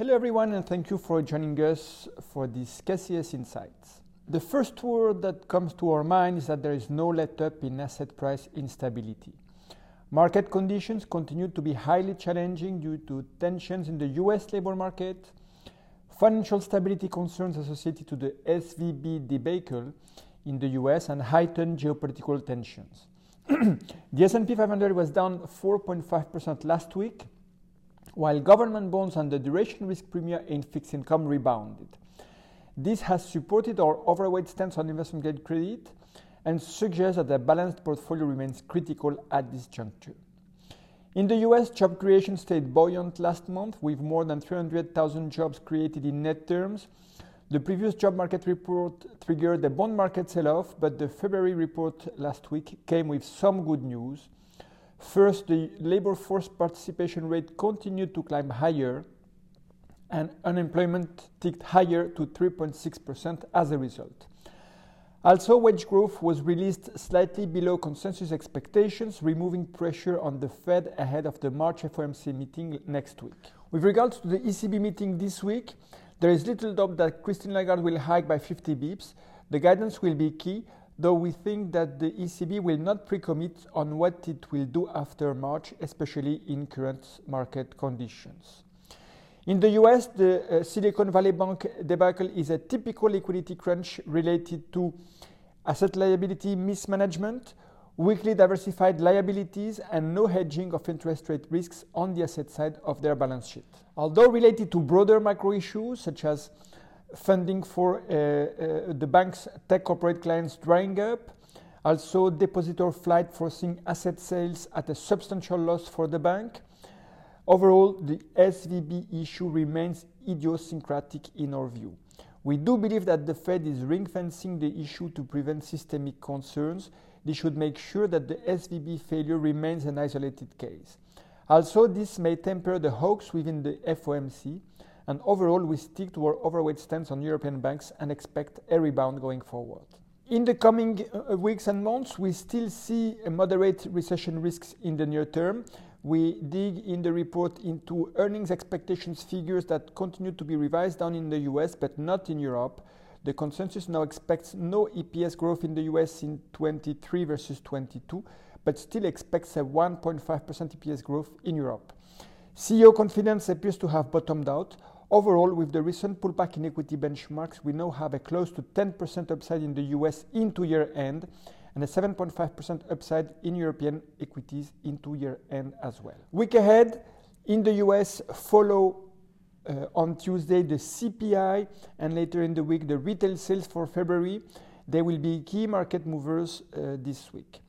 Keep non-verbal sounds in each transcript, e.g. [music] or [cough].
Hello, everyone, and thank you for joining us for this KCS Insights. The first word that comes to our mind is that there is no let up in asset price instability. Market conditions continue to be highly challenging due to tensions in the US labor market, financial stability concerns associated to the SVB debacle in the US, and heightened geopolitical tensions. [clears throat] the S&P 500 was down 4.5% last week, while government bonds and the duration risk premium in fixed income rebounded. This has supported our overweight stance on investment grade credit and suggests that a balanced portfolio remains critical at this juncture. In the US, job creation stayed buoyant last month with more than 300,000 jobs created in net terms. The previous job market report triggered a bond market sell off, but the February report last week came with some good news. First, the labor force participation rate continued to climb higher, and unemployment ticked higher to 3.6% as a result. Also, wage growth was released slightly below consensus expectations, removing pressure on the Fed ahead of the March FOMC meeting next week. With regards to the ECB meeting this week, there is little doubt that Christine Lagarde will hike by 50 bips. The guidance will be key, though we think that the ECB will not pre-commit on what it will do after March, especially in current market conditions. In the US, the uh, Silicon Valley Bank debacle is a typical liquidity crunch related to asset liability mismanagement, weakly diversified liabilities, and no hedging of interest rate risks on the asset side of their balance sheet. Although related to broader macro issues such as funding for uh, uh, the bank's tech corporate clients drying up, also depositor flight forcing asset sales at a substantial loss for the bank. Overall, the SVB issue remains idiosyncratic in our view. We do believe that the Fed is ring fencing the issue to prevent systemic concerns. They should make sure that the SVB failure remains an isolated case. Also, this may temper the hawks within the FOMC, and overall, we stick to our overweight stance on European banks and expect a rebound going forward. In the coming uh, weeks and months, we still see moderate recession risks in the near term. We dig in the report into earnings expectations figures that continue to be revised down in the US but not in Europe. The consensus now expects no EPS growth in the US in 23 versus 22, but still expects a 1.5% EPS growth in Europe. CEO confidence appears to have bottomed out. Overall, with the recent pullback in equity benchmarks, we now have a close to 10% upside in the US into year end and a 7.5% upside in European equities into year end as well. Week ahead in the US, follow uh, on Tuesday the CPI and later in the week the retail sales for February. They will be key market movers uh, this week.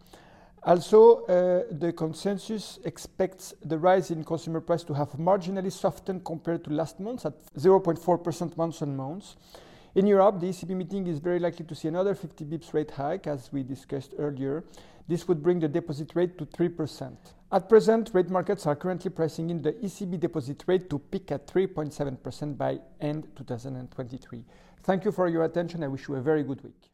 Also, uh, the consensus expects the rise in consumer price to have marginally softened compared to last month at 0.4% month on month. In Europe, the ECB meeting is very likely to see another 50 bips rate hike, as we discussed earlier. This would bring the deposit rate to 3%. At present, rate markets are currently pricing in the ECB deposit rate to peak at 3.7% by end 2023. Thank you for your attention. I wish you a very good week.